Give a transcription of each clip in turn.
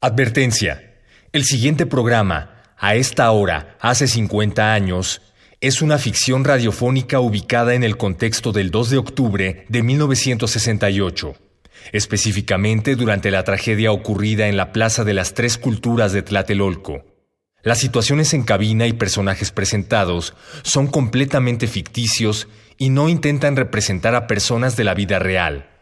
Advertencia. El siguiente programa, a esta hora, hace 50 años, es una ficción radiofónica ubicada en el contexto del 2 de octubre de 1968, específicamente durante la tragedia ocurrida en la Plaza de las Tres Culturas de Tlatelolco. Las situaciones en cabina y personajes presentados son completamente ficticios y no intentan representar a personas de la vida real.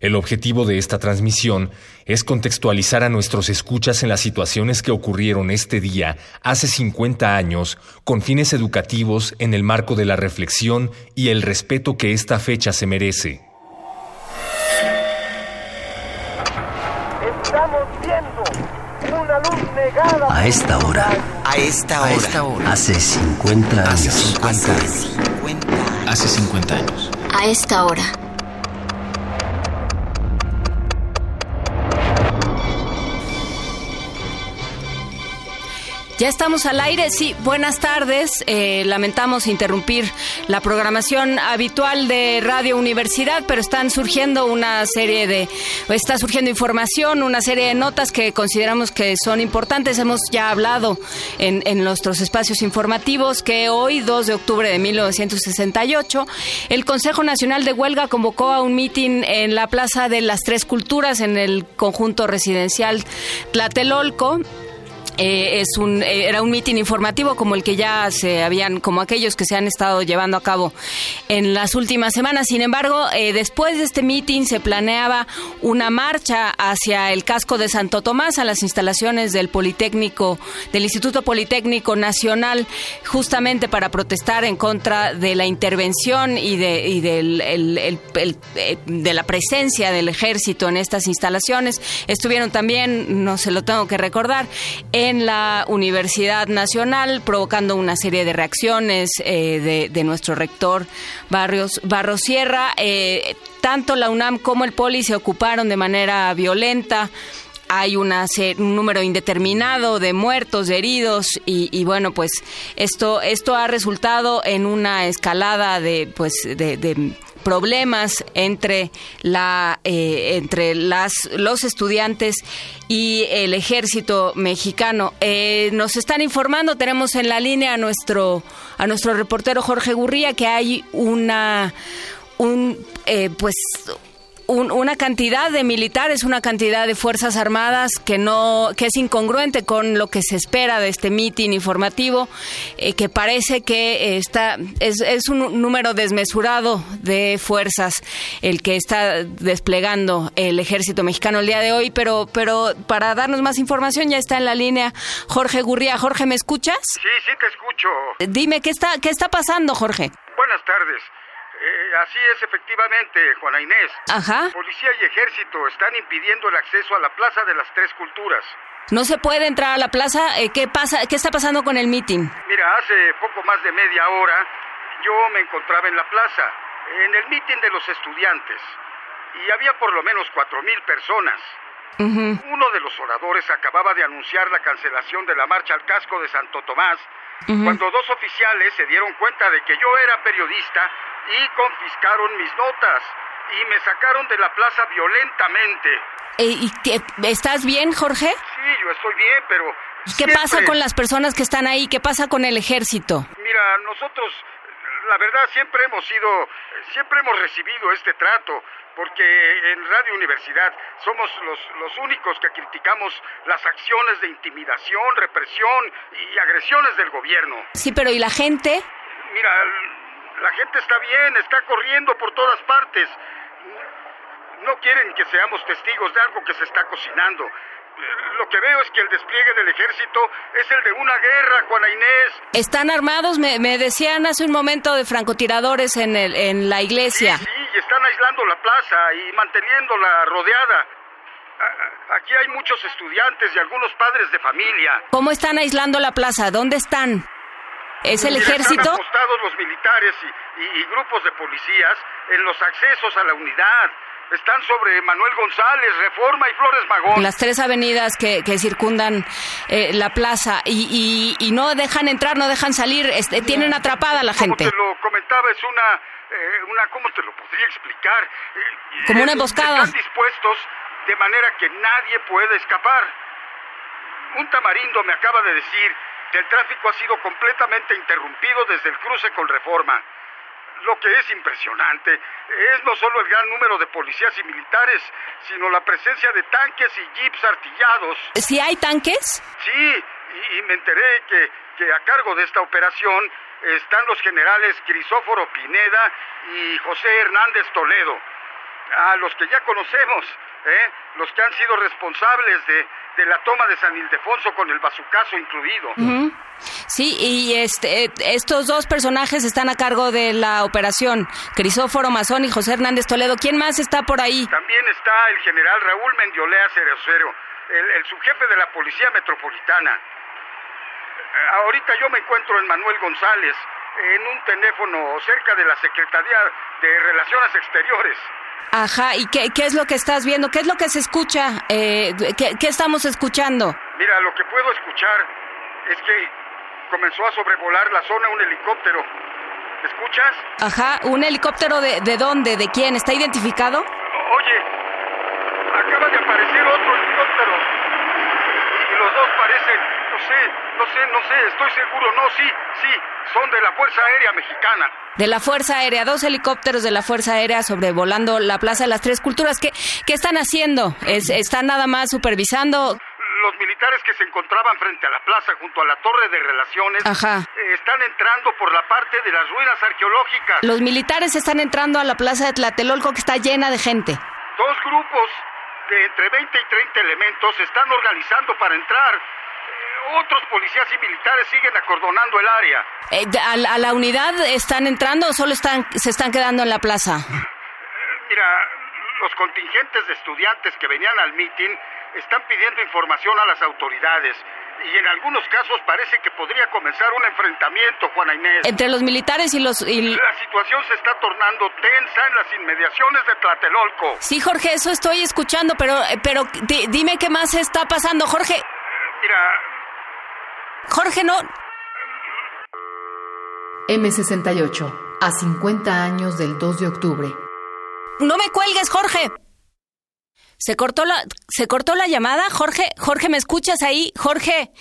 El objetivo de esta transmisión es contextualizar a nuestros escuchas en las situaciones que ocurrieron este día, hace 50 años, con fines educativos en el marco de la reflexión y el respeto que esta fecha se merece. Estamos viendo una luz negada. A esta hora. A esta hora. A esta hora. Hace 50 años. Hace 50 años. Hace 50 años. A esta hora. Ya estamos al aire, sí, buenas tardes. Eh, lamentamos interrumpir la programación habitual de Radio Universidad, pero están surgiendo una serie de, está surgiendo información, una serie de notas que consideramos que son importantes. Hemos ya hablado en, en nuestros espacios informativos que hoy, 2 de octubre de 1968, el Consejo Nacional de Huelga convocó a un mitin en la Plaza de las Tres Culturas en el conjunto residencial Tlatelolco eh, es un eh, era un mitin informativo como el que ya se habían como aquellos que se han estado llevando a cabo en las últimas semanas. Sin embargo, eh, después de este mitin se planeaba una marcha hacia el casco de Santo Tomás a las instalaciones del Politécnico del Instituto Politécnico Nacional justamente para protestar en contra de la intervención y de y del el, el, el, de la presencia del ejército en estas instalaciones. Estuvieron también, no se lo tengo que recordar, en la Universidad Nacional, provocando una serie de reacciones eh, de, de, nuestro rector Barrios, Barros Sierra. Eh, tanto la UNAM como el Poli se ocuparon de manera violenta hay una, un número indeterminado de muertos, de heridos y, y, bueno, pues esto esto ha resultado en una escalada de pues de, de problemas entre la eh, entre las los estudiantes y el ejército mexicano. Eh, nos están informando tenemos en la línea a nuestro a nuestro reportero Jorge Gurría que hay una un eh, pues un, una cantidad de militares, una cantidad de fuerzas armadas que no que es incongruente con lo que se espera de este mitin informativo, eh, que parece que está es, es, un número desmesurado de fuerzas el que está desplegando el ejército mexicano el día de hoy, pero pero para darnos más información ya está en la línea Jorge Gurría. Jorge, ¿me escuchas? Sí, sí te escucho. Dime qué está qué está pasando, Jorge. Buenas tardes. Eh, así es, efectivamente, Juana Inés. Ajá. Policía y ejército están impidiendo el acceso a la Plaza de las Tres Culturas. No se puede entrar a la plaza. Eh, ¿Qué pasa? ¿Qué está pasando con el mitin? Mira, hace poco más de media hora yo me encontraba en la plaza, en el mitin de los estudiantes, y había por lo menos cuatro mil personas. Uh -huh. Uno de los oradores acababa de anunciar la cancelación de la marcha al casco de Santo Tomás, uh -huh. cuando dos oficiales se dieron cuenta de que yo era periodista y confiscaron mis notas y me sacaron de la plaza violentamente. ¿Y qué, estás bien, Jorge? Sí, yo estoy bien, pero... ¿Qué siempre... pasa con las personas que están ahí? ¿Qué pasa con el ejército? Mira, nosotros, la verdad, siempre hemos sido, siempre hemos recibido este trato, porque en Radio Universidad somos los, los únicos que criticamos las acciones de intimidación, represión y agresiones del gobierno. Sí, pero ¿y la gente? Mira, la gente está bien, está corriendo por todas partes. No quieren que seamos testigos de algo que se está cocinando. Lo que veo es que el despliegue del ejército es el de una guerra, Juana Inés. ¿Están armados? Me, me decían hace un momento de francotiradores en, el, en la iglesia. Sí, sí, y están aislando la plaza y manteniéndola rodeada. Aquí hay muchos estudiantes y algunos padres de familia. ¿Cómo están aislando la plaza? ¿Dónde están? ¿Es el Mira, ejército? Están apostados los militares y, y, y, grupos de policías en los accesos a la unidad. Están sobre Manuel González, Reforma y Flores Magón. Las tres avenidas que, que circundan eh, la plaza y, y, no dejan entrar, no dejan salir, este, tienen atrapada a la gente. Como te lo comentaba, es una, eh, una ¿cómo te lo podría explicar? Eh, Como una emboscada. Están dispuestos de manera que nadie puede escapar. un tamarindo me acaba de decir que el tráfico ha sido completamente interrumpido desde el cruce con Reforma. Lo que es impresionante es no solo el gran número de policías y militares, sino la presencia de tanques y jeeps artillados. ¿Si hay tanques? Sí, y, y me enteré que, que a cargo de esta operación están los generales Crisóforo Pineda y José Hernández Toledo, a los que ya conocemos, ¿eh? los que han sido responsables de, de la toma de San Ildefonso con el bazucazo incluido. Sí, y este, estos dos personajes están a cargo de la operación, Crisóforo Mazón y José Hernández Toledo. ¿Quién más está por ahí? También está el general Raúl Mendiolea Cerecero, el, el subjefe de la Policía Metropolitana. Eh, Ahorita yo me encuentro en Manuel González, en un teléfono cerca de la Secretaría de Relaciones Exteriores. Ajá, ¿y qué, qué es lo que estás viendo? ¿Qué es lo que se escucha? Eh, ¿qué, qué estamos escuchando? Mira, lo que puedo escuchar es que comenzó a sobrevolar la zona un helicóptero. ¿Escuchas? Ajá, ¿un helicóptero de, de dónde? ¿De quién? ¿Está identificado? Oye, acaba de aparecer otro helicóptero. Y los dos parecen, no sé, no sé, no sé, estoy seguro, no, sí, sí, son de la Fuerza Aérea Mexicana. De la Fuerza Aérea, dos helicópteros de la Fuerza Aérea sobrevolando la Plaza de las Tres Culturas. ¿Qué, qué están haciendo? Es- ¿Están nada más supervisando? Los militares que se encontraban frente a la plaza junto a la torre de relaciones Ajá. eh, están entrando por la parte de las ruinas arqueológicas. Los militares están entrando a la Plaza de Tlatelolco que está llena de gente. Dos grupos de entre 20 y 30 elementos se están organizando para entrar. Eh, otros policías y militares siguen acordonando el área. Eh, ¿a, la- a la unidad están entrando o solo están, se están quedando en la plaza? Mira, los contingentes de estudiantes que venían al mitin están pidiendo información a las autoridades y en algunos casos parece que podría comenzar un enfrentamiento, Juana Inés. Entre los militares y los... y- La situación se está tornando tensa en las inmediaciones de Tlatelolco. Sí, Jorge, eso estoy escuchando, pero, eh, pero di- dime qué más está pasando. Jorge, Mira, Jorge, no... M68, a 50 años del 2 de octubre. No me cuelgues, Jorge. Se cortó la, se cortó la llamada, Jorge. Jorge, ¿me escuchas ahí? Jorge.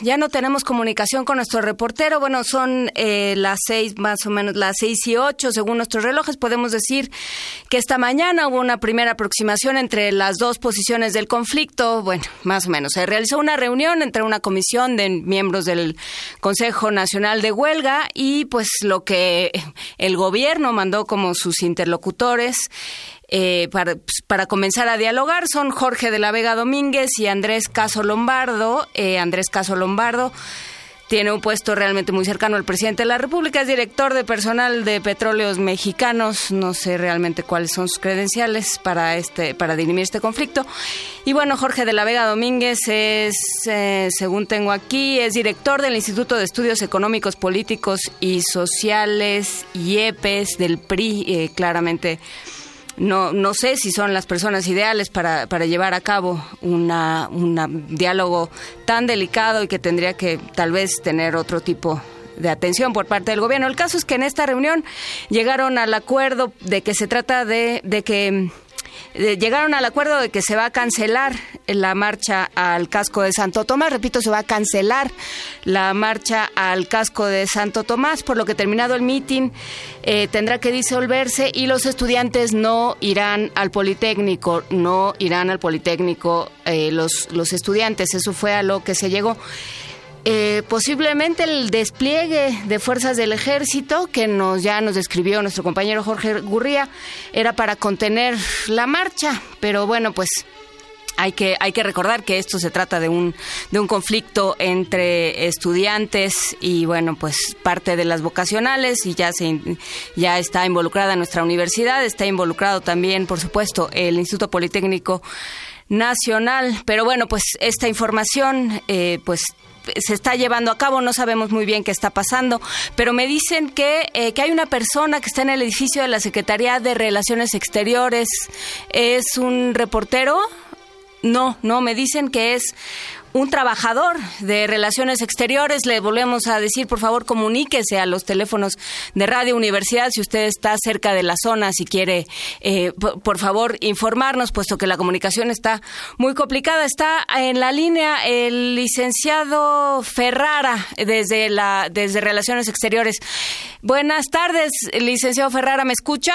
Ya no tenemos comunicación con nuestro reportero. Bueno, son eh, las seis, más o menos las seis y ocho, según nuestros relojes. Podemos decir que esta mañana hubo una primera aproximación entre las dos posiciones del conflicto. Bueno, más o menos. Se realizó una reunión entre una comisión de miembros del Consejo Nacional de Huelga y, pues, lo que el gobierno mandó como sus interlocutores eh, para, pues, para comenzar a dialogar son Jorge de la Vega Domínguez y Andrés Caso Lombardo. Eh, Andrés Caso Lombardo tiene un puesto realmente muy cercano al presidente de la República, es director de personal de petróleos mexicanos, no sé realmente cuáles son sus credenciales para este para dirimir este conflicto. Y bueno, Jorge de la Vega Domínguez es, eh, según tengo aquí, es director del Instituto de Estudios Económicos, Políticos y Sociales, IEPES, del PRI, eh, claramente no, no sé si son las personas ideales para, para llevar a cabo una, una diálogo tan delicado y que tendría que tal vez tener otro tipo de atención por parte del gobierno. El caso es que en esta reunión llegaron al acuerdo de que se trata de, de que eh, llegaron al acuerdo de que se va a cancelar la marcha al casco de Santo Tomás. Repito, se va a cancelar la marcha al casco de Santo Tomás, por lo que terminado el mitin eh, tendrá que disolverse y los estudiantes no irán al Politécnico, no irán al Politécnico eh, los, los estudiantes. Eso fue a lo que se llegó. Eh, posiblemente el despliegue de fuerzas del ejército que nos ya nos describió nuestro compañero Jorge Gurría era para contener la marcha, pero bueno, pues hay que, hay que recordar que esto se trata de un, de un conflicto entre estudiantes y, bueno, pues parte de las vocacionales y ya, se, ya está involucrada nuestra universidad, está involucrado también, por supuesto, el Instituto Politécnico Nacional. Pero bueno, pues esta información, eh, pues se está llevando a cabo, no sabemos muy bien qué está pasando, pero me dicen que, eh, que hay una persona que está en el edificio de la Secretaría de Relaciones Exteriores, es un reportero, No, no, me dicen que es un trabajador de Relaciones Exteriores. Le volvemos a decir, por favor, comuníquese a los teléfonos de Radio Universidad si usted está cerca de la zona, si quiere, eh, por favor, informarnos, puesto que la comunicación está muy complicada. Está en la línea el licenciado Ferrara desde, la, desde Relaciones Exteriores. Buenas tardes, licenciado Ferrara, ¿me escucha?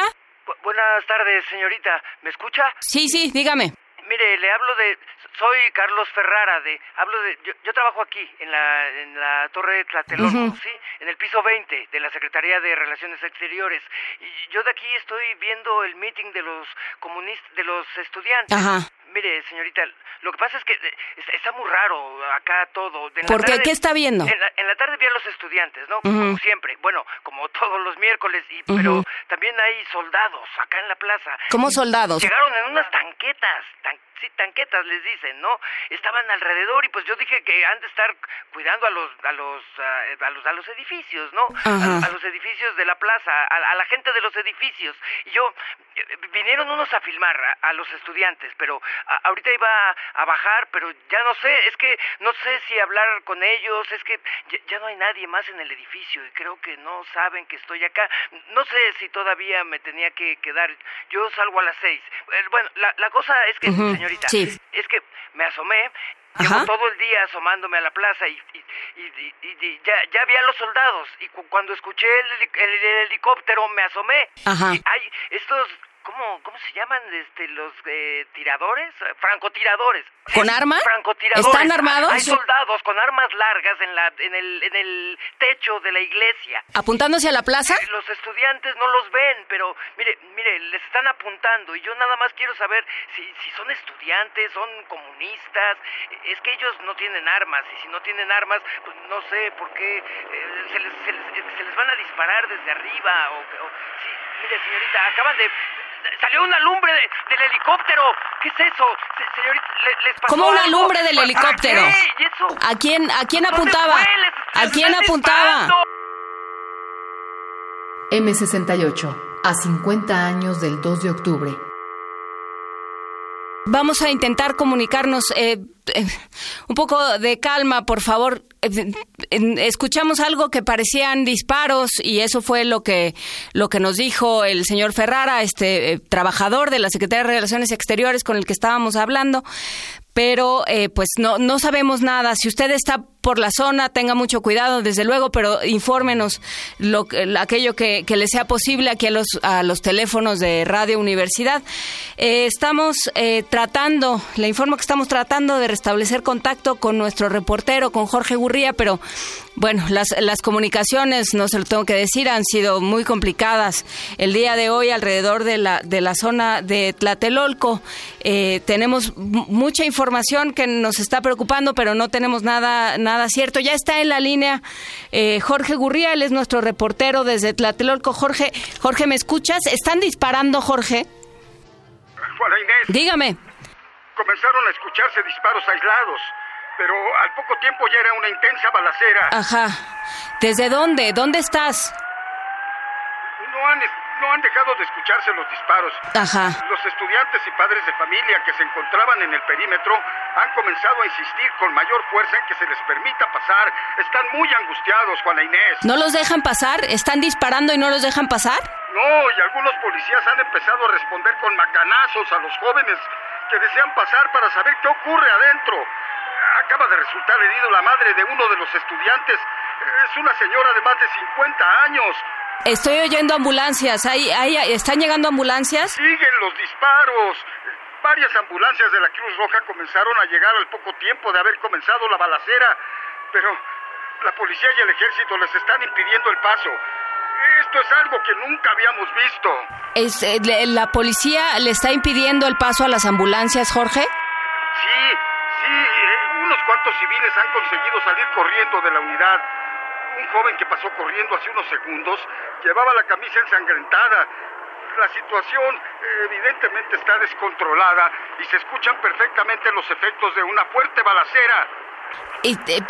buenas tardes, señorita. ¿Me escucha? Sí, sí, dígame. Mire, le hablo de soy Carlos Ferrara, de, hablo de, yo, trabajo aquí, en la, en la Torre de Tlatelolco, ¿sí? En el piso 20 de la Secretaría de Relaciones Exteriores. Y yo de aquí estoy viendo el meeting de los comunistas, de los estudiantes. Ajá. Mire, señorita, lo que pasa es que eh, está, muy raro acá todo. ¿Por qué? ¿Qué está viendo? En la, tarde vi a los estudiantes, ¿no? Como siempre. Bueno, como todos los miércoles. Y, Pero también hay soldados acá en la plaza. ¿Cómo soldados? Llegaron en unas tanquetas, tan, sí, tanquetas les dicen, ¿no? Estaban alrededor y pues yo dije que han de estar cuidando a los a los a, los a los edificios, ¿no? A, los edificios de la plaza, a, la gente de los edificios. Y yo eh, vinieron unos a filmar a, los estudiantes, pero ahorita iba a bajar, pero ya no sé, es que no sé si hablar con ellos, es que ya, no hay nadie más en el edificio y creo que no saben que estoy acá. No sé si todavía me tenía que quedar. Yo salgo a las seis. Eh, bueno, la, la cosa es que, señorita, es que me asomé Llevo todo el día asomándome a la plaza y, y, ya, ya vi a los soldados y cuando escuché el, el, helicóptero me asomé. Ajá. Y hay estos ¿cómo, cómo se llaman este, los eh, tiradores? Francotiradores. ¿Con armas? Francotiradores. ¿Están armados? Hay soldados con armas largas en, la, en, el, en el techo de la iglesia. ¿Apuntándose a la plaza? Los estudiantes no los ven, pero mire, mire, les están apuntando y yo nada más quiero saber si, si son estudiantes, son comunistas. Es que ellos no tienen armas y si no tienen armas, pues no sé por qué eh, se, les, se, les, van a disparar desde arriba. O, sí, mire, señorita, acaban de salió una lumbre del helicóptero. ¿Qué es eso? señorita, les pasó ¿Cómo una lumbre del helicóptero? ¿A quién, a quién apuntaba? ¿A quién apuntaba? M68, a 50 años del 2 de octubre. Vamos a intentar comunicarnos. Eh, eh, un poco de calma, por favor. Eh, escuchamos algo que parecían disparos y eso fue lo que lo que nos dijo el señor Ferrara, este trabajador de la Secretaría de Relaciones Exteriores con el que estábamos hablando pero eh, pues no, no sabemos nada. Si usted está por la zona, tenga mucho cuidado, desde luego, pero infórmenos lo, aquello que, que le sea posible aquí a los, a los teléfonos de Radio Universidad. Eh, estamos eh, tratando, le informo que estamos tratando de restablecer contacto con nuestro reportero, con Jorge Gurría, pero bueno, las, las comunicaciones, no se lo tengo que decir, han sido muy complicadas el día de hoy alrededor de la, de la zona de Tlatelolco. tenemos mucha información que nos está preocupando, pero no tenemos nada cierto. Ya está en la línea eh, Jorge Gurría, él es nuestro reportero desde Tlatelolco. Jorge, Jorge, ¿me escuchas? ¿Están disparando, Jorge? Juana Inés. Dígame. Comenzaron a escucharse disparos aislados, pero al poco tiempo ya era una intensa balacera. Ajá. ¿Desde dónde? ¿Dónde estás? No han, no han dejado de escucharse los disparos. Ajá. Los estudiantes y padres de familia que se encontraban en el perímetro han comenzado a insistir con mayor fuerza en que se les permita pasar. Están muy angustiados, Juana Inés. ¿No los dejan pasar? ¿Están disparando y no los dejan pasar? No, y algunos policías han empezado a responder con macanazos a los jóvenes que desean pasar para saber qué ocurre adentro. Acaba de resultar herido la madre de uno de los estudiantes. Es una señora de más de 50 años. Estoy oyendo ambulancias. ¿Ahí, ahí, ¿Están llegando ambulancias? Siguen los disparos. Varias ambulancias de la Cruz Roja comenzaron a llegar al poco tiempo de haber comenzado la balacera, pero la policía y el ejército les están impidiendo el paso. Esto es algo que nunca habíamos visto. ¿Es, eh, ¿La policía le está impidiendo el paso a las ambulancias, Jorge? Sí, sí. Eh, unos cuantos civiles han conseguido salir corriendo de la unidad. Un joven que pasó corriendo hace unos segundos llevaba la camisa ensangrentada. La situación evidentemente está descontrolada y se escuchan perfectamente los efectos de una fuerte balacera. ¿Y, eh,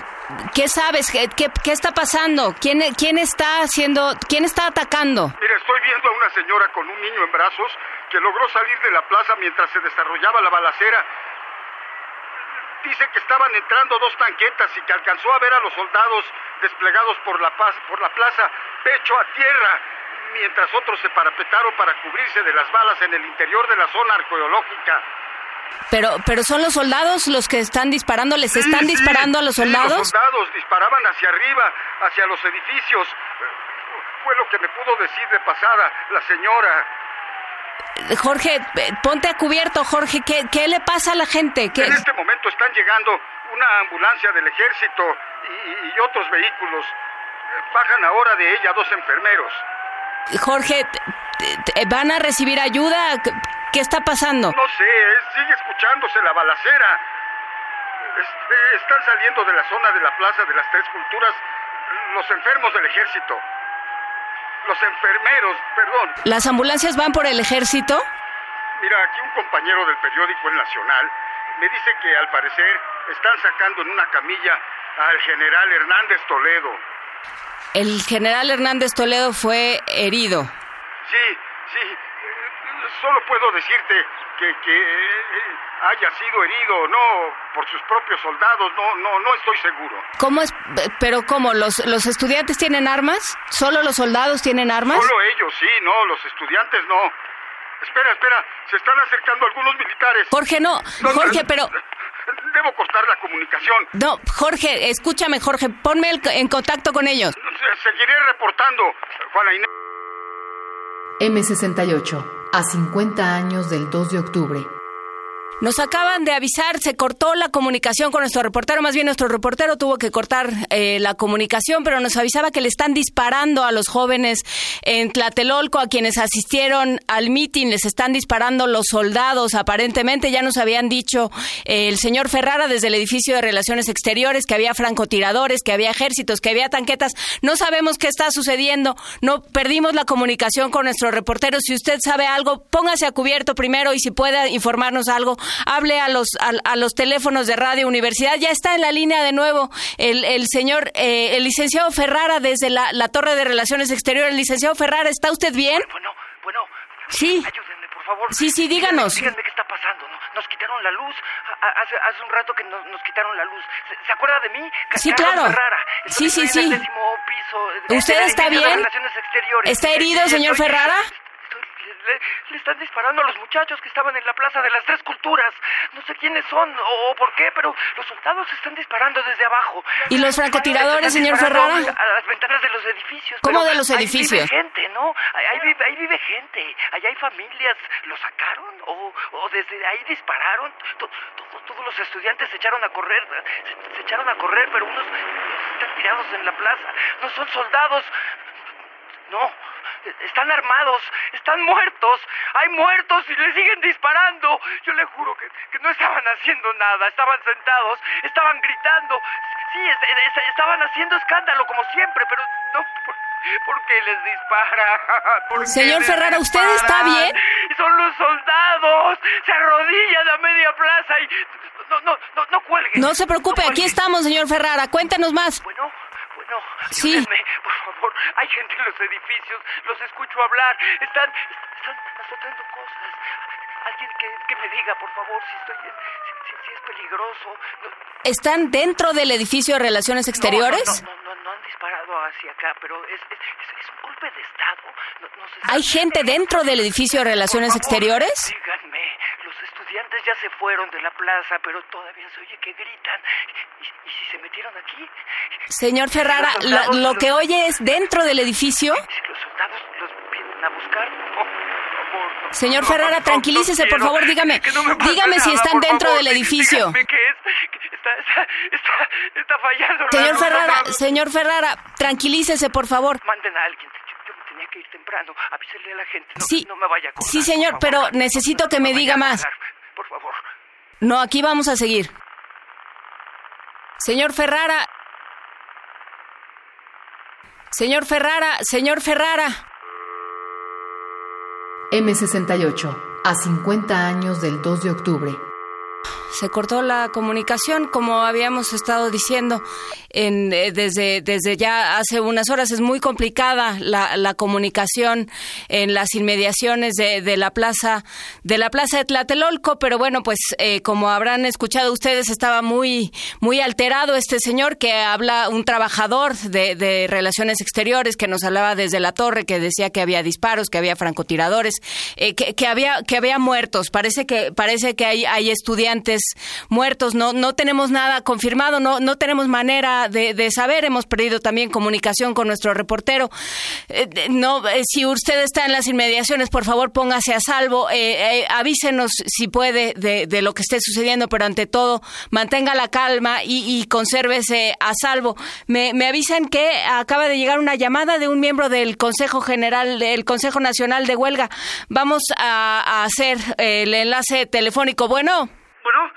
¿Qué sabes? ¿Qué, qué, está pasando? ¿Quién, ¿Quién está haciendo, quién está atacando? Mira, estoy viendo a una señora con un niño en brazos que logró salir de la plaza mientras se desarrollaba la balacera. Dice que estaban entrando dos tanquetas y que alcanzó a ver a los soldados desplegados por la, paz, por la plaza, pecho a tierra, mientras otros se parapetaron para cubrirse de las balas en el interior de la zona arqueológica. Pero, pero son los soldados los que están disparando, les Sí, están sí, disparando a los sí, soldados. los soldados disparaban hacia arriba, hacia los edificios. Fue lo que me pudo decir de pasada la señora. Jorge, eh, ponte a cubierto, Jorge, ¿qué, qué le pasa a la gente? ¿Qué- En este momento están llegando una ambulancia del ejército y, y otros vehículos. Bajan ahora de ella dos enfermeros. Jorge, ¿van a recibir ayuda? ¿Qué- ¿Qué está pasando? No sé, sigue escuchándose la balacera. Eh, están saliendo de la zona de la Plaza de las Tres Culturas los enfermos del ejército. Los enfermeros, perdón. ¿Las ambulancias van por el ejército? Mira, aquí un compañero del periódico El Nacional me dice que al parecer están sacando en una camilla al general Hernández Toledo. El general Hernández Toledo fue herido. Sí, sí. eh, Solo puedo decirte que, que haya sido herido o no por sus propios soldados. No, no, no estoy seguro. ¿Cómo es? Pero ¿cómo? ¿Los, los estudiantes tienen armas? ¿Solo los soldados tienen armas? Solo ellos, sí, no, los estudiantes no. Espera, espera, se están acercando algunos militares. Jorge, no. Jorge, pero... Debo cortar la comunicación. No, Jorge, escúchame, Jorge, ponme el- en contacto con ellos. Se- Seguiré reportando, Juana Inés. M68, a 50 años del 2 de octubre. Nos acaban de avisar, se cortó la comunicación con nuestro reportero, más bien nuestro reportero tuvo que cortar eh, la comunicación, pero nos avisaba que le están disparando a los jóvenes en Tlatelolco, a quienes asistieron al mitin, les están disparando los soldados, aparentemente ya nos habían dicho eh, el señor Ferrara desde el edificio de Relaciones Exteriores que había francotiradores, que había ejércitos, que había tanquetas, no sabemos qué está sucediendo, no perdimos la comunicación con nuestro reportero, si usted sabe algo, póngase a cubierto primero y si puede informarnos algo, hable a los, a, a los teléfonos de Radio Universidad. Ya está en la línea de nuevo el, el señor, eh, el licenciado Ferrara desde la, la Torre de Relaciones Exteriores. Licenciado Ferrara, ¿está usted bien? Bueno, bueno. Sí. Ayúdenme, por favor. Sí, sí, díganos. Díganme, díganme qué está pasando. ¿no? Nos quitaron la luz. Hace, hace un rato que nos, nos quitaron la luz. ¿Se, se acuerda de mí? Sí, claro. Ferrara. Sí, Estoy sí, sí. piso de- ¿Usted está bien? Exteriores. ¿Está herido, señor Ferrara? Le, le están disparando a los muchachos que estaban en la Plaza de las Tres Culturas. No sé quiénes son o, o por qué, pero los soldados están disparando desde abajo. ¿Y los francotiradores, señor Ferrara? A las ventanas de los edificios. ¿Cómo de los ahí edificios? vive gente, ¿no? Ahí, ahí vive, ahí vive gente. Allá hay familias. ¿Lo sacaron? ¿O, o desde ahí dispararon? To- to- todos los estudiantes se echaron a correr. Se, se echaron a correr, pero unos están tirados en la plaza. No son soldados. No, están armados, están muertos, hay muertos y le siguen disparando. Yo le juro que, que no estaban haciendo nada, estaban sentados, estaban gritando. Sí, es- es- estaban haciendo escándalo como siempre, pero no, ¿por, por qué les dispara? ¿Por qué Señor Ferrara, ¿usted está bien? Son los soldados, se arrodillan a media plaza y... No, no, no, no cuelguen. No se preocupe, No aquí estamos, señor Ferrara. Cuéntenos más. Bueno, Sí. ayúdenme, por favor. Hay gente en los edificios, los escucho hablar, están, están azotando cosas. Alguien que, que me diga, por favor, si estoy en, si, si- es peligroso. No- ¿Están dentro del edificio de Relaciones Exteriores? No, no, no, no, no han disparado hacia acá, pero es, es, es- un golpe de Estado. No, no ¿Hay gente dentro del edificio de Relaciones favor, Exteriores? Díganme, los estudiantes ya se fueron de la plaza, pero todavía se oye que gritan. ¿Y, y si se metieron aquí? Señor Ferrara, lo que oye es dentro del edificio. Si los soldados los vienen a buscar, Señor no, Ferrara, no, tranquilícese, no por favor, dígame- dígame si están dentro favor. del edificio. Es. Está, está, está, fallando. Señor Ferrara, señor Ferrara, tranquilícese, por favor. Manden a alguien. Yo, yo me tenía que ir temprano. Avísele a la gente. No, Sí, no me vaya a colgar, sí, señor, pero necesito que me diga más. Por favor. No, aquí vamos a seguir. Señor Ferrara. Señor Ferrara, señor Ferrara. M68, a 50 años del 2 de octubre. se cortó la comunicación, como habíamos estado diciendo en, eh, desde, desde ya hace unas horas. Es muy complicada la, la comunicación en las inmediaciones de, de, la plaza de la plaza de Tlatelolco, pero bueno, pues eh, como habrán escuchado ustedes, estaba muy muy alterado este señor que habla un trabajador de, de relaciones exteriores que nos hablaba desde la torre, que decía que había disparos, que había francotiradores, eh, que, que había que había muertos. Parece que parece que hay, hay estudiantes muertos. No no tenemos nada confirmado, no no tenemos manera de, saber. Hemos perdido también comunicación con nuestro reportero. Eh, no, eh, si usted está en las inmediaciones, por favor póngase a salvo. Eh, avísenos si puede de, de, lo que esté sucediendo, pero ante todo mantenga la calma y, y consérvese a salvo. Me, me avisan que acaba de llegar una llamada de un miembro del Consejo General, del Consejo Nacional de Huelga. Vamos a, a hacer el enlace telefónico. Bueno. Bueno,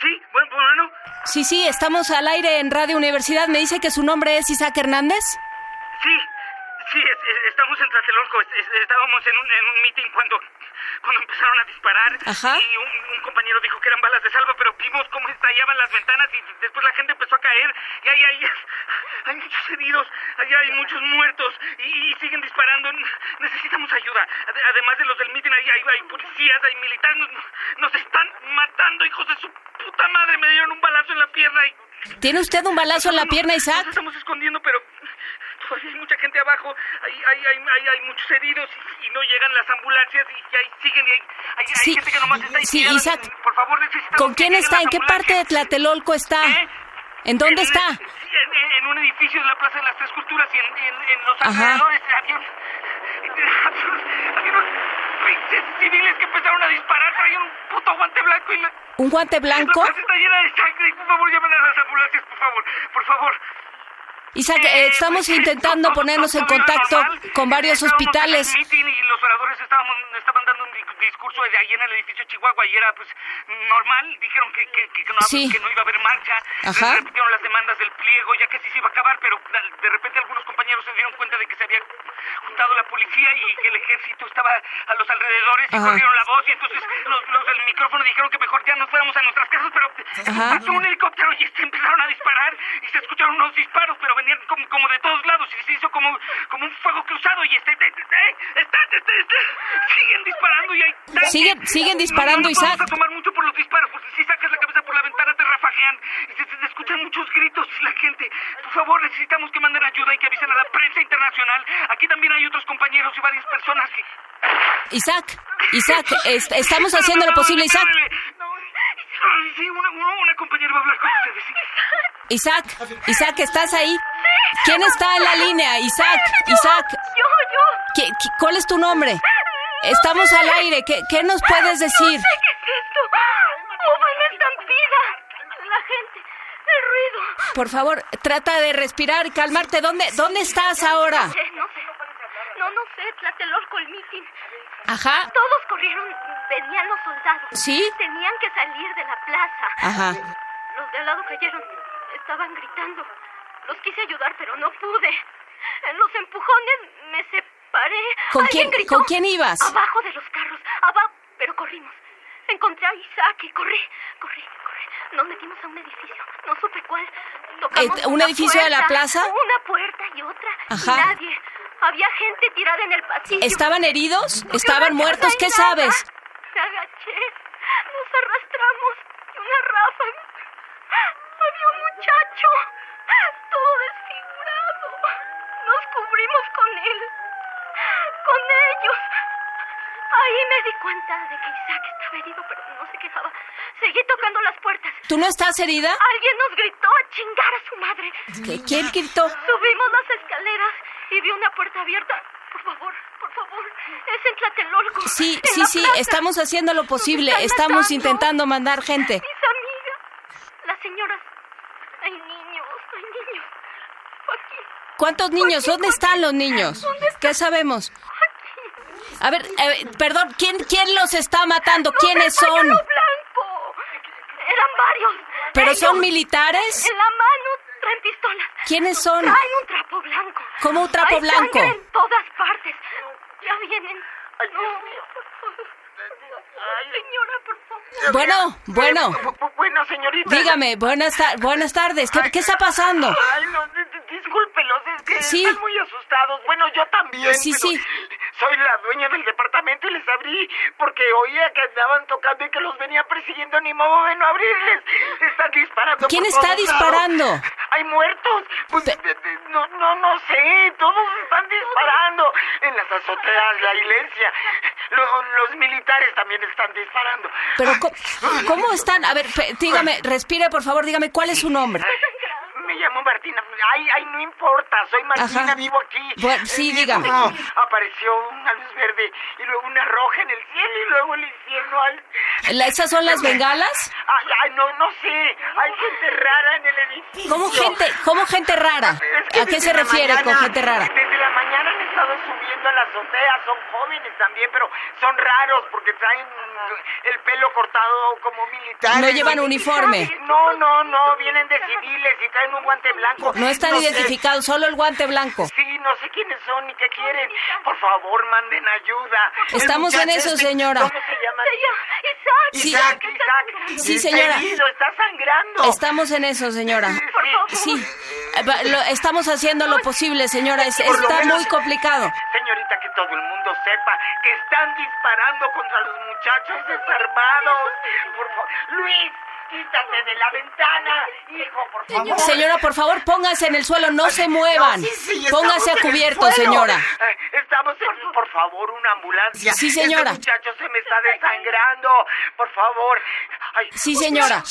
sí, bueno, bueno. Sí, sí, estamos al aire en Radio Universidad. Me dice que su nombre es Isaac Hernández. Sí, sí, es, es, estamos en Tlatelolco. estábamos en un, en un meeting cuando, cuando empezaron a disparar. Ajá. Y un, un, compañero dijo que eran balas de salva, pero vimos cómo estallaban las ventanas y después la gente empezó a caer. Y ahí, ahí, hay muchos heridos, allá hay muchos muertos y, y, siguen disparando. Necesitamos ayuda. Además de los del meeting, ahí hay, hay policías, hay militares. Nos, nos, están matando, hijos de su puta madre. Me dieron un balazo en la pierna y... ¿Tiene usted un balazo en la pierna, Isaac? Nos estamos escondiendo, pero todavía hay mucha gente abajo. Hay, hay, hay, hay, hay muchos heridos y, y, no llegan las ambulancias y, ahí siguen. Y hay, hay, sí, gente que nomás está ahí. Sí, Isaac. Por favor, ¿Con quién está? ¿En qué parte de Tlatelolco está? ¿Eh? ¿En dónde en, está? En, en, un edificio de la Plaza de las Tres Culturas y en, en los alrededores había, había unos 20 civiles que empezaron a disparar, traían un puto guante blanco y la... ¿Un guante blanco? La plaza está llena de sangre y por favor llamen a las ambulancias, por favor, por favor. Isaac, eh, estamos intentando ponernos en contacto con varios hospitales. y los oradores estaban dando un di- discurso de ahí en el edificio Chihuahua y era pues normal. Dijeron que, que, que, no, Sí. que no iba a haber marcha. Ajá. Repitieron las demandas del pliego, ya que sí se iba a acabar, pero de repente algunos compañeros se dieron cuenta de que se había juntado la policía y que el ejército estaba a los alrededores y Ajá. corrieron la voz y entonces los, los del micrófono dijeron que mejor ya nos fuéramos a nuestras casas, pero Ajá. pasó un helicóptero y empezaron a disparar y se escucharon unos disparos, pero venían como, como de todos lados y se hizo como, como un fuego cruzado y este, este, este, este, este, este, siguen disparando y hay tanques. Siguen- siguen disparando, no, no Isaac. Vamos a tomar mucho por los disparos, porque si sacas la cabeza por la ventana te rafajean y se, se escuchan muchos gritos y la gente. Por favor, necesitamos que manden ayuda y que avisen a la prensa internacional. Aquí también hay otros compañeros y varias personas que... Isaac, Isaac, est- estamos haciendo lo posible, Isaac. No, sí, una, una, una compañera va a hablar con ustedes. sí. Isaac, Isaac, ¿estás ahí? ¿Quién está en la línea? Isaac, Isaac. Yo, yo. ¿qué- qué- ¿Cuál es tu nombre? Estamos al aire. ¿Qué, qué nos puedes decir? No sé qué es esto. Hubo una estampida. La gente, el ruido. Por favor, trata de respirar y calmarte. ¿Dónde, dónde estás ahora? No sé, no sé. No, no sé, Tlatelolco, el mitin. Ajá. Todos corrieron, venían los soldados. ¿Sí? Tenían que salir de la plaza. Ajá. Los de al lado cayeron, estaban gritando. Los quise ayudar, pero no pude. En los empujones me separé. ¿Con quién- gritó. con quién ibas? Abajo de los carros, abajo, pero corrimos. Encontré a Isaac y corrí, corrí, corrí. Nos metimos a un edificio, no supe cuál. Tocamos ¿un edificio de la plaza? Una puerta y otra. Ajá. Y nadie. Había gente tirada en el pasillo. ¿Estaban heridos? ¿Estaban muertos? ¿Qué nada. sabes? Me agaché, di cuenta de que Isaac estaba herido, pero no se quejaba. Seguí tocando las puertas. ¿Tú no estás herida? Alguien nos gritó a chingar a su madre. ¿Qué- ¿Quién gritó? Subimos las escaleras y vi una puerta abierta. Por favor, por favor, es en Tlatelolco. Sí, en sí, la sí, plaza. estamos haciendo lo posible. Nos están Estamos matando. intentando mandar gente. Mis amigas, las señoras. Hay niños, hay niños. Joaquín, ¿Cuántos niños? ¿Dónde están los niños? ¿Qué sabemos? A ver, eh, perdón, ¿quién, ¿quién los está matando? No ¿Quiénes sé, son? blanco. Eran varios. ¿Pero Ellos, son militares? En la mano traen pistolas. ¿Quiénes son? Traen un trapo blanco. ¿Cómo un trapo Hay blanco? sangre en todas partes. Ya vienen. No, por favor. Señora, por favor. Bueno, bueno. Bu- bu- Bueno, señorita. Dígame, buenas, buenas tardes. ¿Qué, ¿Qué, está pasando? Ay, no, discúlpelos, es que ¿Sí? están muy asustados. Bueno, yo también. Sí, sí. Soy la dueña del departamento y les abrí porque oía que andaban tocando y que los venía persiguiendo, ni modo de no abrirles. Están disparando. ¿Quién está disparando? Hay muertos. Pues no, no, no sé. Todos están disparando. En las azoteas, la iglesia. Los, militares también están disparando. Pero, ¿cómo, están? A ver, dígame, respire, por favor, dígame, ¿cuál es su nombre? me llamo Martina. Ay, ay, no importa, soy Martina, vivo aquí. Bueno, sí, dígame. Apareció una luz verde y luego una roja en el cielo y luego el infierno al... ¿Esas son las bengalas? Ay, ay, no, no sé. Hay gente rara en el edificio. ¿Cómo gente, cómo gente rara? ¿A qué se refiere con gente rara? Desde la mañana han estado subiendo a la azotea. Son jóvenes también, pero son raros porque traen el pelo cortado como militar. ¿No llevan uniforme? No, no, no. Vienen de civiles y traen un guante blanco. No están identificados, solo el guante blanco. Sí, no sé quiénes son ni qué quieren. Por favor, manden ayuda. Estamos en eso, señora. ¿Cómo se llama? Isaac. Isaac, Isaac. Sí, señora. está sangrando. Estamos en eso, señora. Sí. estamos haciendo lo posible, señora. está muy complicado. Señorita, que todo el mundo sepa que están disparando contra los muchachos desarmados. Por favor. Luis, quítate de la ventana, hijo, por favor. Señora, por favor, póngase en el suelo, no se muevan. póngase a cubierto, señora. Eh, estamos en, por favor, una ambulancia. Sí, señora. Este muchacho se me está desangrando. Por favor. sí, señora.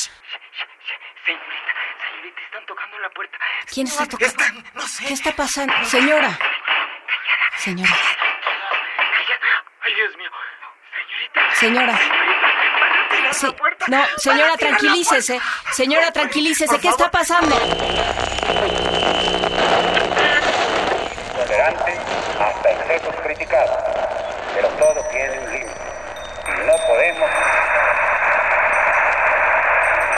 Señorita, señorita, están tocando la puerta. ¿Quién está tocando? no sé. ¿Qué está pasando? Señora. Señora. Ay, Dios mío. Señorita. Señora. Sí. No, señora, tranquilícese. Señora, tranquilícese. ¿Qué está pasando? Tolerante hasta excesos criticados. Pero todo tiene un límite. Y no podemos.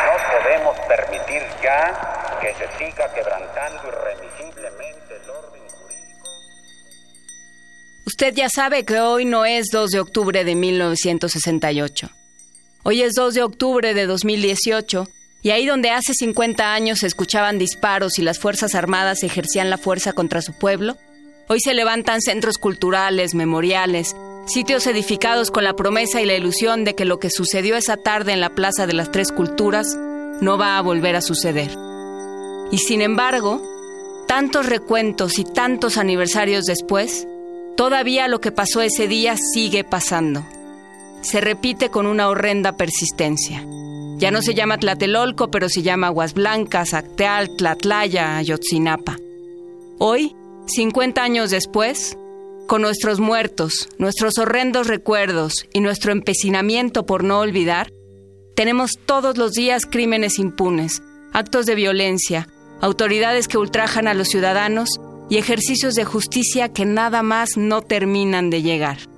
No podemos permitir ya que se siga quebrantando irremisiblemente el orden jurídico. Usted ya sabe que hoy no es 2 de octubre de 1968. Hoy es 2 de octubre de 2018 y ahí donde hace 50 años se escuchaban disparos y las Fuerzas Armadas ejercían la fuerza contra su pueblo, hoy se levantan centros culturales, memoriales, sitios edificados con la promesa y la ilusión de que lo que sucedió esa tarde en la Plaza de las Tres Culturas no va a volver a suceder. Y sin embargo, tantos recuentos y tantos aniversarios después, todavía lo que pasó ese día sigue pasando se repite con una horrenda persistencia. Ya no se llama Tlatelolco, pero se llama Aguas Blancas, Acteal, Tlatlaya, Ayotzinapa. Hoy, 50 años después, con nuestros muertos, nuestros horrendos recuerdos y nuestro empecinamiento por no olvidar, tenemos todos los días crímenes impunes, actos de violencia, autoridades que ultrajan a los ciudadanos y ejercicios de justicia que nada más no terminan de llegar.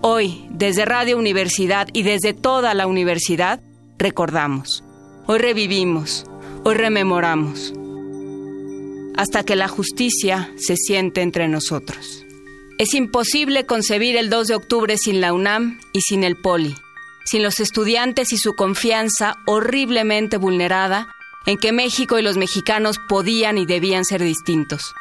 Hoy, desde Radio Universidad y desde toda la universidad, recordamos. Hoy revivimos, hoy rememoramos, hasta que la justicia se siente entre nosotros. Es imposible concebir el 2 de octubre sin la UNAM y sin el POLI, sin los estudiantes y su confianza horriblemente vulnerada en que México y los mexicanos podían y debían ser distintos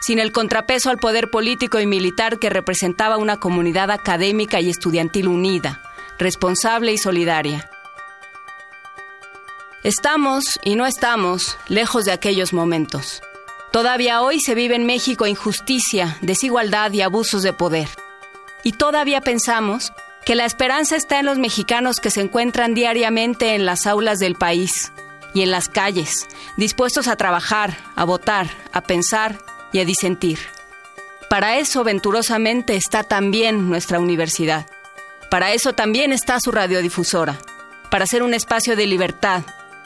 sin el contrapeso al poder político y militar que representaba una comunidad académica y estudiantil unida, responsable y solidaria. Estamos, y no estamos, lejos de aquellos momentos. Todavía hoy se vive en México injusticia, desigualdad y abusos de poder. Y todavía pensamos que la esperanza está en los mexicanos que se encuentran diariamente en las aulas del país y en las calles, dispuestos a trabajar, a votar, a pensar y a disentir. Para eso venturosamente está también nuestra universidad. Para eso también está su radiodifusora. Para ser un espacio de libertad,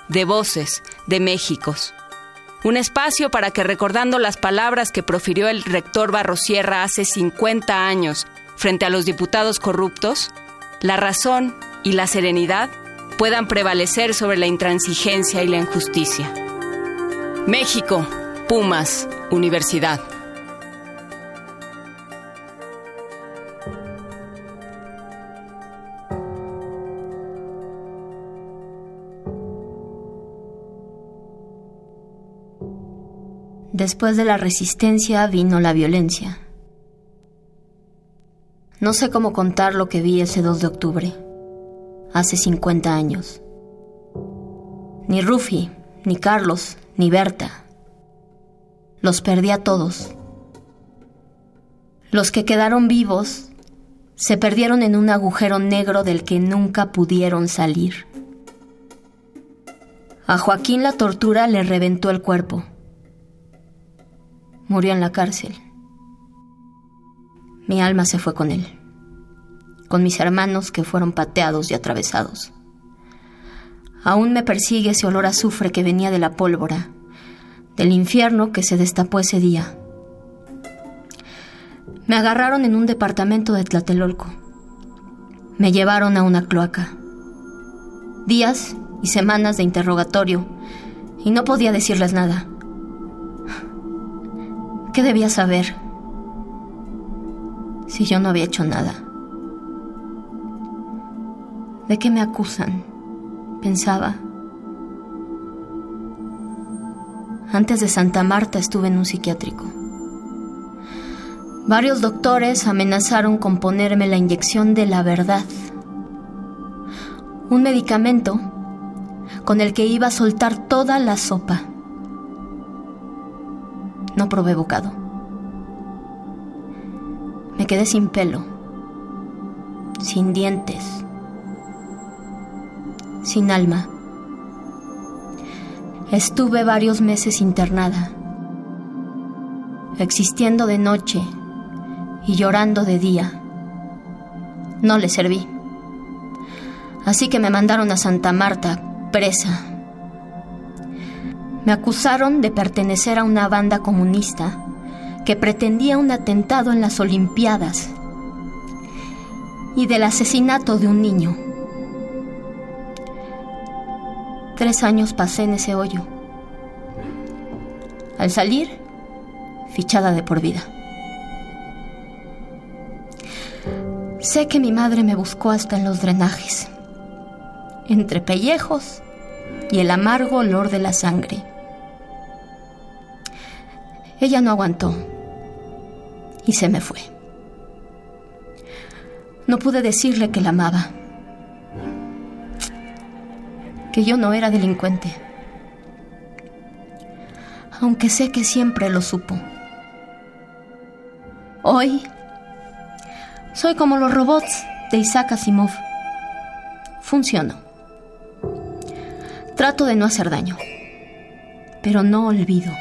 de voces, de Méxicos. Un espacio para que recordando las palabras que profirió el rector Barrosierra hace 50 años frente a los diputados corruptos, la razón y la serenidad puedan prevalecer sobre la intransigencia y la injusticia. México, Pumas, Universidad. Después de la resistencia vino la violencia. No sé cómo contar lo que vi ese 2 de octubre, hace 50 años. Ni Rufi, ni Carlos, ni Berta, los perdí a todos. Los que quedaron vivos se perdieron en un agujero negro del que nunca pudieron salir. A Joaquín la tortura le reventó el cuerpo. Murió en la cárcel. Mi alma se fue con él, con mis hermanos que fueron pateados y atravesados. Aún me persigue ese olor azufre que venía de la pólvora, del infierno que se destapó ese día. Me agarraron en un departamento de Tlatelolco. Me llevaron a una cloaca. Días y semanas de interrogatorio y no podía decirles nada. ¿Qué debía saber si yo no había hecho nada? ¿De qué me acusan? Pensaba. Antes de Santa Marta estuve en un psiquiátrico. Varios doctores amenazaron con ponerme la inyección de la verdad. Un medicamento con el que iba a soltar toda la sopa. No probé bocado. Me quedé sin pelo, sin dientes, sin alma. Estuve varios meses internada, existiendo de noche y llorando de día. No le serví. Así que me mandaron a Santa Marta, presa. Me acusaron de pertenecer a una banda comunista que pretendía un atentado en las Olimpiadas y del asesinato de un niño. Tres años pasé en ese hoyo. Al salir, fichada de por vida. Sé que mi madre me buscó hasta en los drenajes, entre pellejos y el amargo olor de la sangre. Ella no aguantó y se me fue. No pude decirle que la amaba, que yo no era delincuente, aunque sé que siempre lo supo. Hoy soy como los robots de Isaac Asimov. Funciono. Trato de no hacer daño, pero no olvido.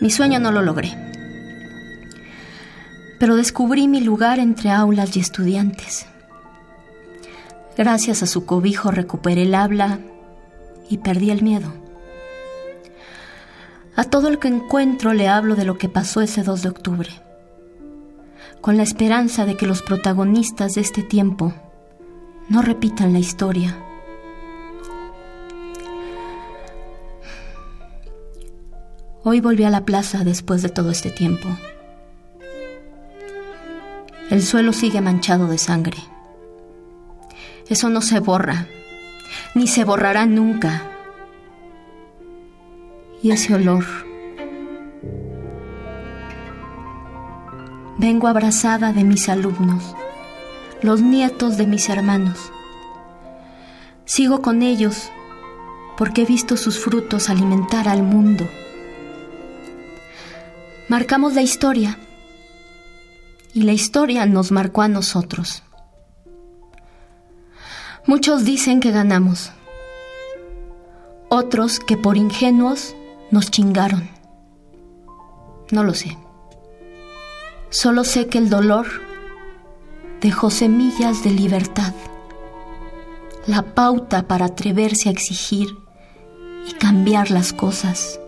Mi sueño no lo logré, pero descubrí mi lugar entre aulas y estudiantes. Gracias a su cobijo recuperé el habla y perdí el miedo. A todo el que encuentro le hablo de lo que pasó ese 2 de octubre, con la esperanza de que los protagonistas de este tiempo no repitan la historia. Hoy volví a la plaza después de todo este tiempo. El suelo sigue manchado de sangre. Eso no se borra, ni se borrará nunca. Y ese olor. Vengo abrazada de mis alumnos, los nietos de mis hermanos. Sigo con ellos porque he visto sus frutos alimentar al mundo. Marcamos la historia y la historia nos marcó a nosotros. Muchos dicen que ganamos, otros que por ingenuos nos chingaron. No lo sé. Solo sé que el dolor dejó semillas de libertad, la pauta para atreverse a exigir y cambiar las cosas.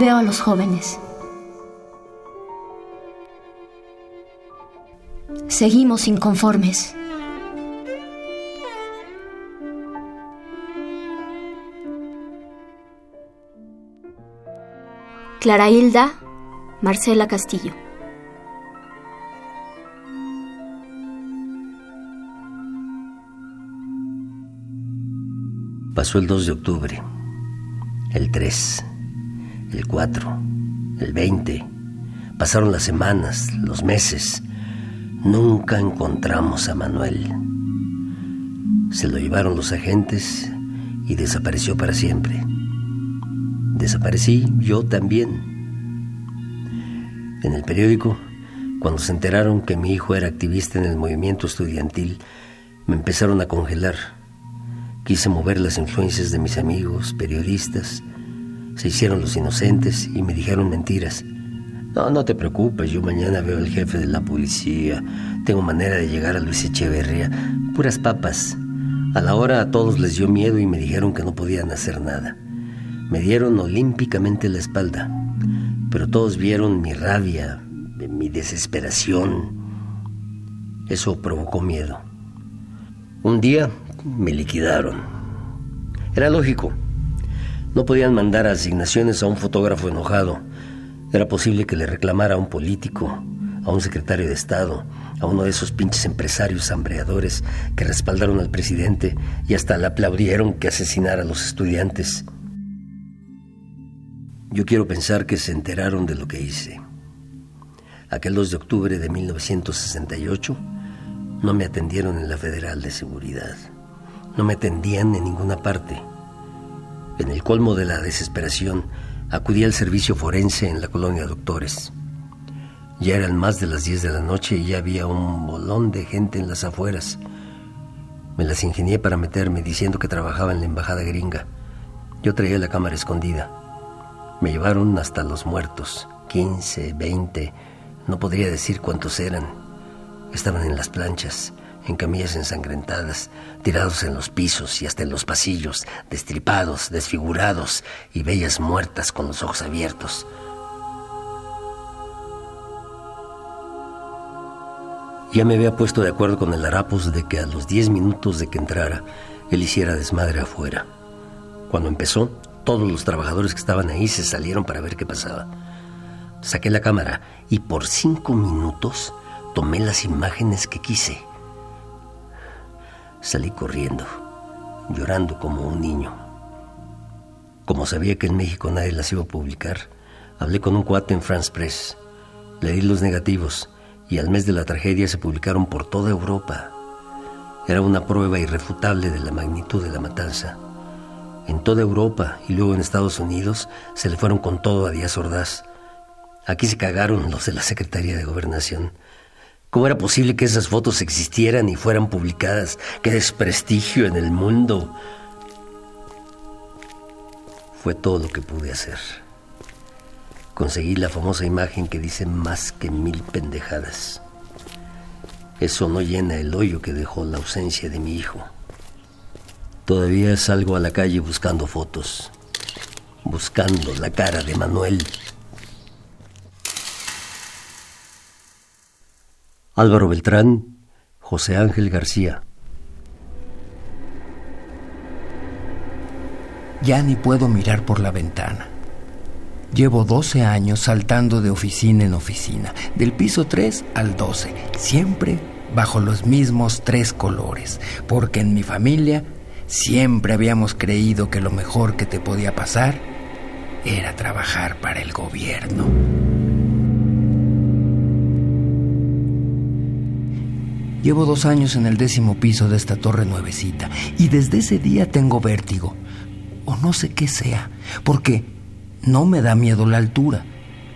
veo a los jóvenes. Seguimos inconformes. Clara Hilda, Marcela Castillo. Pasó el 2 de octubre, el 3 el 4, el 20. Pasaron las semanas, los meses. Nunca encontramos a Manuel. Se lo llevaron los agentes y desapareció para siempre. Desaparecí yo también. En el periódico, cuando se enteraron que mi hijo era activista en el movimiento estudiantil, me empezaron a congelar. Quise mover las influencias de mis amigos, periodistas. Se hicieron los inocentes y me dijeron mentiras. No, no te preocupes, yo mañana veo al jefe de la policía. Tengo manera de llegar a Luis Echeverría. Puras papas. A la hora a todos les dio miedo y me dijeron que no podían hacer nada. Me dieron olímpicamente la espalda, pero todos vieron mi rabia, mi desesperación. Eso provocó miedo. Un día me liquidaron. Era lógico. No podían mandar asignaciones a un fotógrafo enojado. Era posible que le reclamara a un político, a un secretario de Estado, a uno de esos pinches empresarios hambreadores que respaldaron al presidente y hasta le aplaudieron que asesinara a los estudiantes. Yo quiero pensar que se enteraron de lo que hice. Aquel 2 de octubre de 1968 no me atendieron en la Federal de Seguridad. No me atendían en ninguna parte. En el colmo de la desesperación, acudí al servicio forense en la colonia Doctores. Ya eran más de las 10 de la noche y ya había un bolón de gente en las afueras. Me las ingenié para meterme diciendo que trabajaba en la embajada gringa. Yo traía la cámara escondida. Me llevaron hasta los muertos, 15, 20, no podría decir cuántos eran. Estaban en las planchas, en camillas ensangrentadas, tirados en los pisos y hasta en los pasillos, destripados, desfigurados y bellas muertas con los ojos abiertos. Ya me había puesto de acuerdo con el harapos de que a los 10 minutos de que entrara, él hiciera desmadre afuera. Cuando empezó, todos los trabajadores que estaban ahí se salieron para ver qué pasaba. Saqué la cámara y por cinco minutos tomé las imágenes que quise. Salí corriendo, llorando como un niño. Como sabía que en México nadie las iba a publicar, hablé con un cuate en France Press. Le di los negativos y al mes de la tragedia se publicaron por toda Europa. Era una prueba irrefutable de la magnitud de la matanza en toda Europa y luego en Estados Unidos se le fueron con todo a Díaz Ordaz. Aquí se cagaron los de la Secretaría de Gobernación. ¿Cómo era posible que esas fotos existieran y fueran publicadas? ¡Qué desprestigio en el mundo! Fue todo lo que pude hacer. Conseguí la famosa imagen que dice más que mil pendejadas. Eso no llena el hoyo que dejó la ausencia de mi hijo. Todavía salgo a la calle buscando fotos, buscando la cara de Manuel. Álvaro Beltrán, José Ángel García. Ya ni puedo mirar por la ventana. Llevo 12 años saltando de oficina en oficina, del piso 3 al 12, siempre bajo los mismos tres colores, porque en mi familia Siempre habíamos creído que lo mejor que te podía pasar era trabajar para el gobierno. Llevo dos años en el décimo piso de esta torre nuevecita y desde ese día tengo vértigo. O no sé qué sea, porque no me da miedo la altura,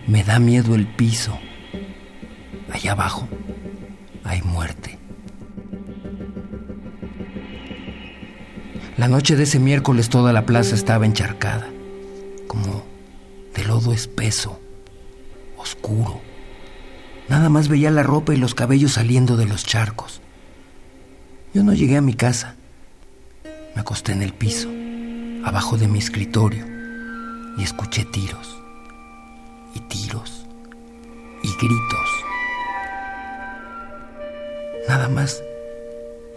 me da miedo el piso. Allá abajo hay muerte. La noche de ese miércoles toda la plaza estaba encharcada, como de lodo espeso, oscuro. Nada más veía la ropa y los cabellos saliendo de los charcos. Yo no llegué a mi casa. Me acosté en el piso, abajo de mi escritorio, y escuché tiros, y tiros, y gritos. Nada más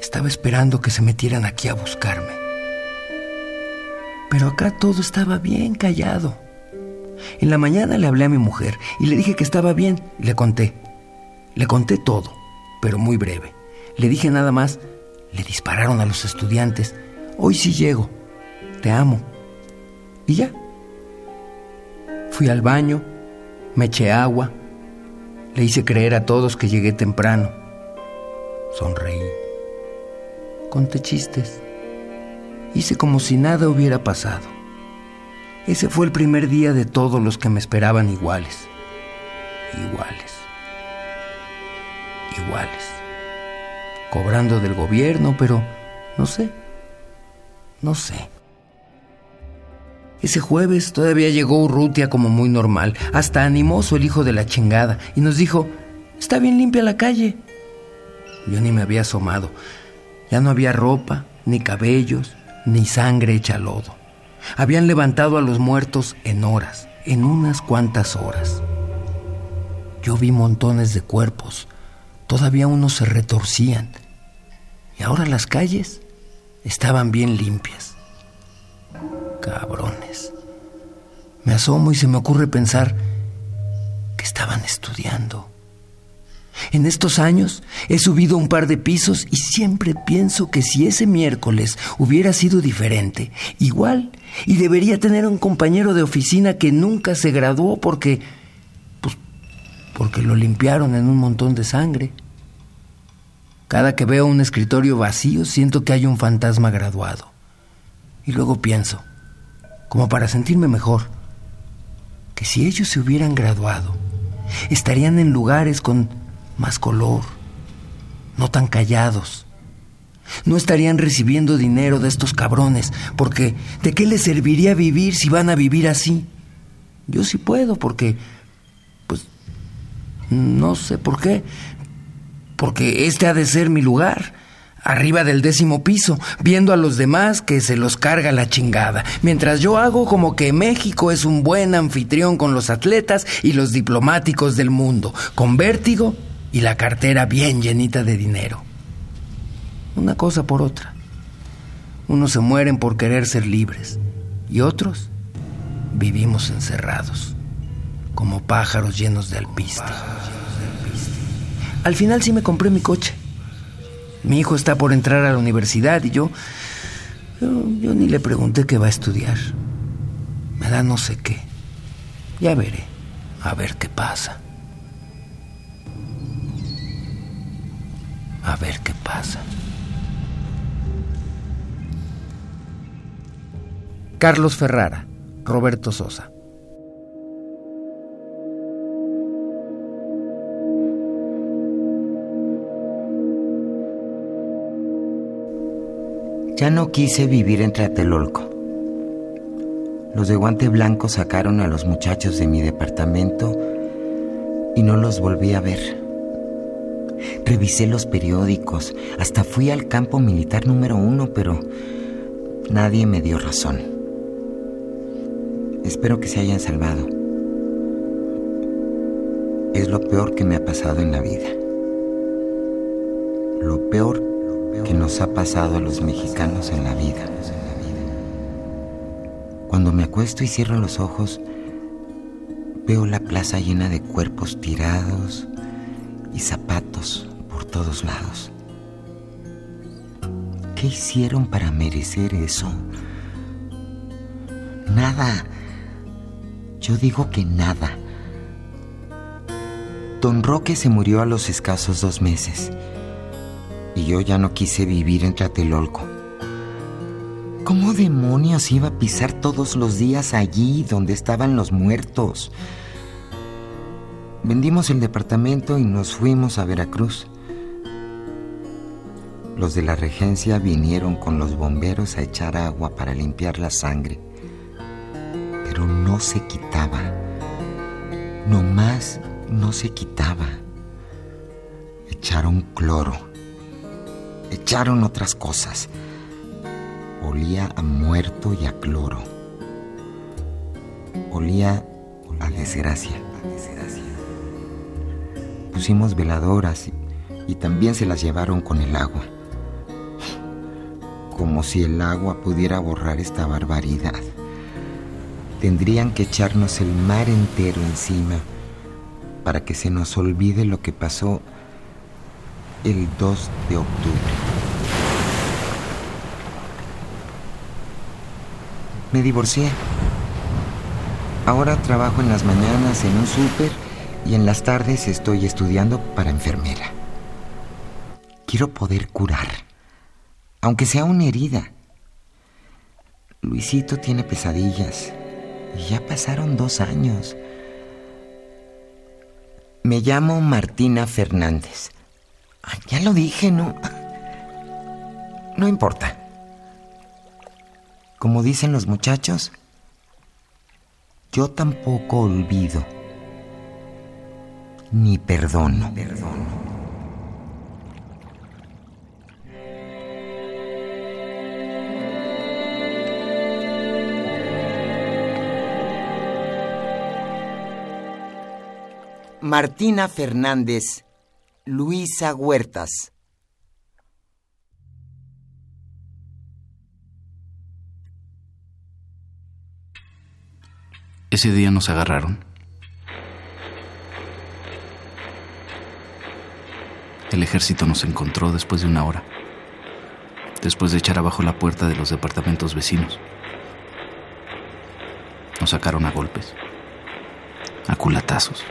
estaba esperando que se metieran aquí a buscarme. Pero acá todo estaba bien callado. En la mañana le hablé a mi mujer y le dije que estaba bien. Le conté. Le conté todo, pero muy breve. Le dije nada más, le dispararon a los estudiantes. Hoy sí llego. te amo. Y ya. Fui al baño, me eché agua, le hice creer a todos que llegué temprano. Sonreí. Conté chistes. Hice como si nada hubiera pasado. Ese fue el primer día de todos los que me esperaban iguales. Iguales. Iguales. Cobrando del gobierno, pero no sé. No sé. Ese jueves todavía llegó Urrutia como muy normal, hasta animoso el hijo de la chingada, y nos dijo, está bien limpia la calle. Yo ni me había asomado. Ya no había ropa, ni cabellos, ni sangre hecha lodo. Habían levantado a los muertos en horas, en unas cuantas horas. Yo vi montones de cuerpos, todavía unos se retorcían, y ahora las calles estaban bien limpias. Cabrones. Me asomo y se me ocurre pensar que estaban estudiando. En estos años he subido un par de pisos y siempre pienso que si ese miércoles hubiera sido diferente, igual, y debería tener un compañero de oficina que nunca se graduó porque, pues, porque lo limpiaron en un montón de sangre. Cada que veo un escritorio vacío siento que hay un fantasma graduado. Y luego pienso, como para sentirme mejor, que si ellos se hubieran graduado, estarían en lugares con más color, no tan callados. No estarían recibiendo dinero de estos cabrones, porque ¿de qué les serviría vivir si van a vivir así? Yo sí puedo, porque, pues, no sé por qué, porque este ha de ser mi lugar, arriba del décimo piso, viendo a los demás que se los carga la chingada, mientras yo hago como que México es un buen anfitrión con los atletas y los diplomáticos del mundo, con vértigo y la cartera bien llenita de dinero. Una cosa por otra. Unos se mueren por querer ser libres y otros vivimos encerrados, como pájaros llenos de alpiste. Al final sí me compré mi coche. Mi hijo está por entrar a la universidad y yo, yo, yo ni le pregunté qué va a estudiar. Me da no sé qué. Ya veré, a ver qué pasa. A ver qué pasa. Carlos Ferrara, Roberto Sosa. Ya no quise vivir en Tlatelolco. Los de guante blanco sacaron a los muchachos de mi departamento y no los volví a ver. Revisé los periódicos, hasta fui al campo militar número uno, pero nadie me dio razón. Espero que se hayan salvado. Es lo peor que me ha pasado en la vida. Lo peor que nos ha pasado a los mexicanos en la vida. Cuando me acuesto y cierro los ojos, veo la plaza llena de cuerpos tirados y zapatos por todos lados. ¿Qué hicieron para merecer eso? Nada. Yo digo que nada. Don Roque se murió a los escasos dos meses y yo ya no quise vivir en Tlatelolco. ¿Cómo demonios iba a pisar todos los días allí donde estaban los muertos? Vendimos el departamento y nos fuimos a Veracruz. Los de la regencia vinieron con los bomberos a echar agua para limpiar la sangre. Pero no se quitaba. Nomás no se quitaba. Echaron cloro echaron otras cosas. Olía a muerto y a cloro. Olía a desgracia. Pusimos veladoras y, y también se las llevaron con el agua. Como si el agua pudiera borrar esta barbaridad. Tendrían que echarnos el mar entero encima para que se nos olvide lo que pasó el 2 de octubre. Me divorcié. Ahora trabajo en las mañanas en un súper y en las tardes estoy estudiando para enfermera. Quiero poder curar, aunque sea una herida. Luisito tiene pesadillas y ya pasaron dos años. Me llamo Martina Fernández. ya lo dije, ¿no? No importa. Como dicen los muchachos, yo tampoco olvido ni perdono. perdono. Martina Fernández, Luisa Huertas. Ese día nos agarraron. El ejército nos encontró después de una hora, después de echar abajo la puerta de los departamentos vecinos. Nos sacaron a golpes, a culatazos.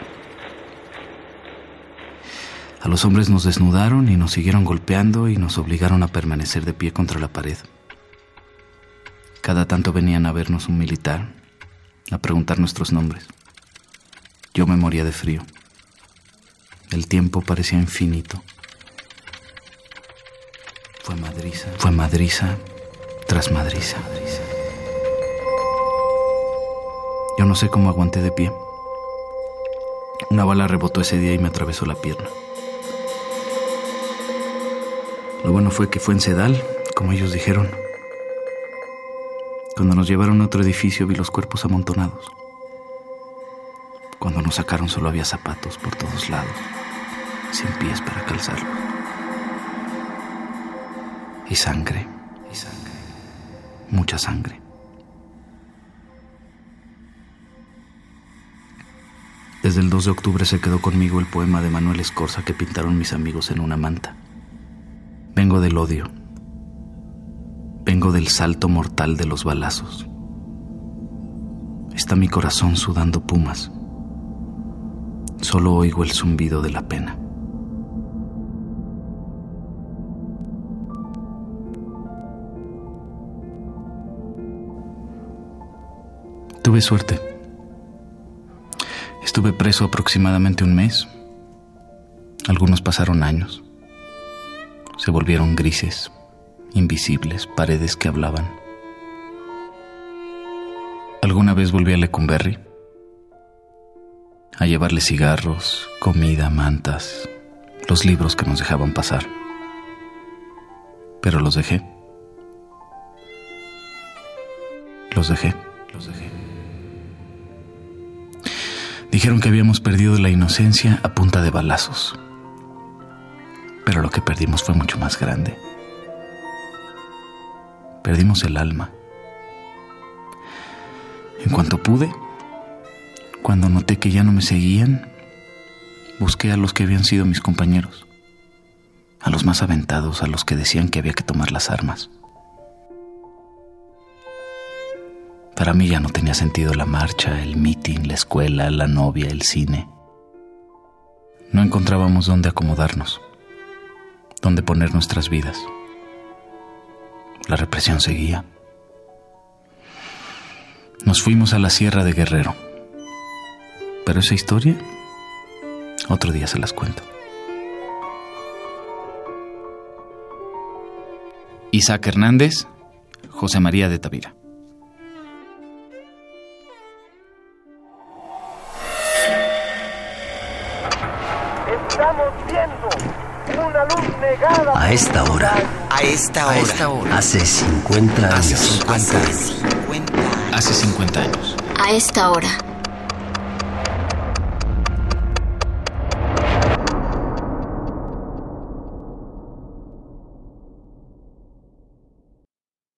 A los hombres nos desnudaron y nos siguieron golpeando y nos obligaron a permanecer de pie contra la pared. Cada tanto venían a vernos un militar a preguntar nuestros nombres. Yo me moría de frío. El tiempo parecía infinito. Fue madriza. Fue madriza tras madriza. Yo no sé cómo aguanté de pie. Una bala rebotó ese día y me atravesó la pierna. Lo bueno fue que fue en Sedal, como ellos dijeron. Cuando nos llevaron a otro edificio vi los cuerpos amontonados. Cuando nos sacaron solo había zapatos por todos lados, sin pies para calzarlos. Y sangre, y sangre, mucha sangre. Desde el 2 de octubre se quedó conmigo el poema de Manuel Escorza que pintaron mis amigos en una manta. Vengo del odio, Vengo del salto mortal de los balazos. Está mi corazón sudando pumas. Solo oigo el zumbido de la pena. Tuve suerte. Estuve preso aproximadamente un mes. Algunos pasaron años. Se volvieron grises invisibles, paredes que hablaban. Alguna vez volví a Lecumberri a llevarle cigarros, comida, mantas, los libros que nos dejaban pasar. Pero los dejé. Los dejé. Los dejé. Dijeron que habíamos perdido la inocencia a punta de balazos. Pero lo que perdimos fue mucho más grande. Perdimos el alma. En cuanto pude, cuando noté que ya no me seguían, busqué a los que habían sido mis compañeros, a los más aventados, a los que decían que había que tomar las armas. Para mí ya no tenía sentido la marcha, el meeting, la escuela, la novia, el cine. No encontrábamos dónde acomodarnos, dónde poner nuestras vidas. La represión seguía. Nos fuimos a la Sierra de Guerrero. Pero esa historia, otro día se las cuento. Isaac Hernández, José María de Tavira. A esta hora. A esta hora. A esta hora. Hace 50 años. Hace 50 años. Hace 50 años. A esta hora.